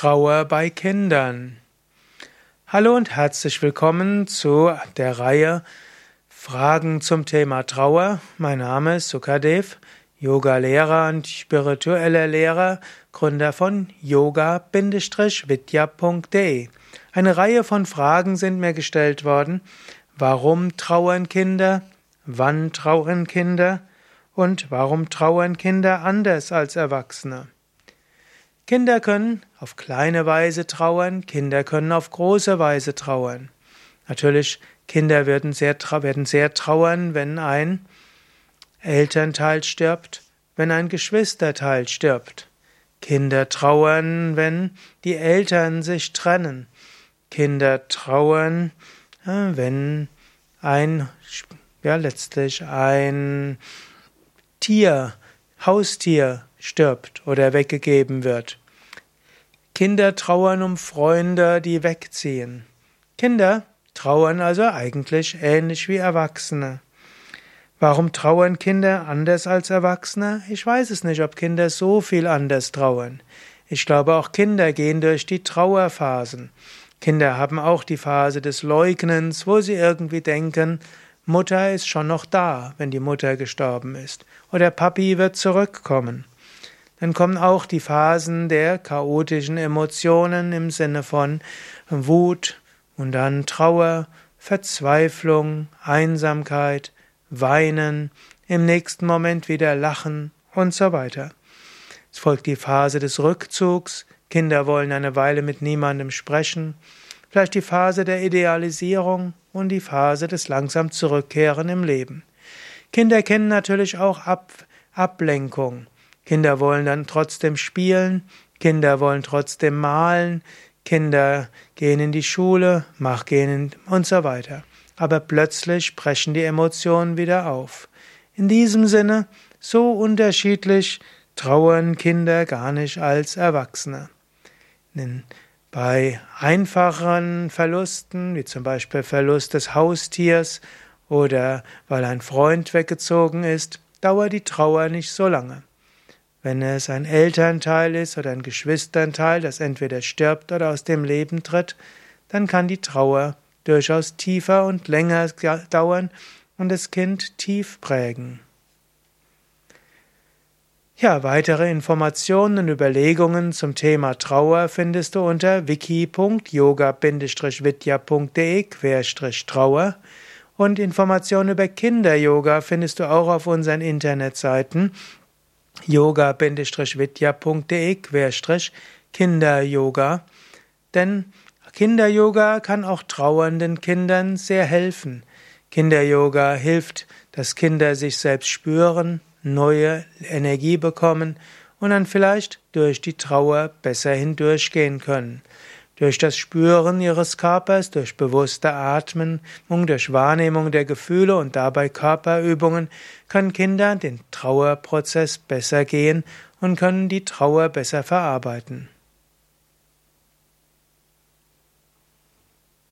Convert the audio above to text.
Trauer bei Kindern. Hallo und herzlich willkommen zu der Reihe Fragen zum Thema Trauer. Mein Name ist Sukadev, Yoga-Lehrer und spiritueller Lehrer, Gründer von yoga-vidya.de. Eine Reihe von Fragen sind mir gestellt worden. Warum trauern Kinder? Wann trauern Kinder? Und warum trauern Kinder anders als Erwachsene? Kinder können auf kleine Weise trauern, Kinder können auf große Weise trauern. Natürlich, Kinder werden sehr, werden sehr trauern, wenn ein Elternteil stirbt, wenn ein Geschwisterteil stirbt. Kinder trauern, wenn die Eltern sich trennen. Kinder trauern, wenn ein, ja, letztlich ein Tier, Haustier stirbt oder weggegeben wird. Kinder trauern um Freunde, die wegziehen. Kinder trauern also eigentlich ähnlich wie Erwachsene. Warum trauern Kinder anders als Erwachsene? Ich weiß es nicht, ob Kinder so viel anders trauern. Ich glaube, auch Kinder gehen durch die Trauerphasen. Kinder haben auch die Phase des Leugnens, wo sie irgendwie denken, Mutter ist schon noch da, wenn die Mutter gestorben ist, oder Papi wird zurückkommen. Dann kommen auch die Phasen der chaotischen Emotionen im Sinne von Wut und dann Trauer, Verzweiflung, Einsamkeit, Weinen, im nächsten Moment wieder Lachen und so weiter. Es folgt die Phase des Rückzugs, Kinder wollen eine Weile mit niemandem sprechen, vielleicht die Phase der Idealisierung und die Phase des langsam Zurückkehren im Leben. Kinder kennen natürlich auch Ab Ablenkung. Kinder wollen dann trotzdem spielen, Kinder wollen trotzdem malen, Kinder gehen in die Schule, mach gehen und so weiter. Aber plötzlich brechen die Emotionen wieder auf. In diesem Sinne, so unterschiedlich trauern Kinder gar nicht als Erwachsene. Denn bei einfachen Verlusten, wie zum Beispiel Verlust des Haustiers oder weil ein Freund weggezogen ist, dauert die Trauer nicht so lange. Wenn es ein Elternteil ist oder ein Geschwisternteil, das entweder stirbt oder aus dem Leben tritt, dann kann die Trauer durchaus tiefer und länger dauern und das Kind tief prägen. Ja, weitere Informationen und Überlegungen zum Thema Trauer findest du unter wiki.yoga-vidya.de-trauer und Informationen über Kinder-Yoga findest du auch auf unseren Internetseiten yoga-vidya.de-kinder-yoga, denn Kinder-Yoga kann auch trauernden Kindern sehr helfen. Kinder-Yoga hilft, dass Kinder sich selbst spüren, neue Energie bekommen und dann vielleicht durch die Trauer besser hindurchgehen können. Durch das Spüren ihres Körpers, durch bewusste Atmen, durch Wahrnehmung der Gefühle und dabei Körperübungen können Kinder den Trauerprozess besser gehen und können die Trauer besser verarbeiten.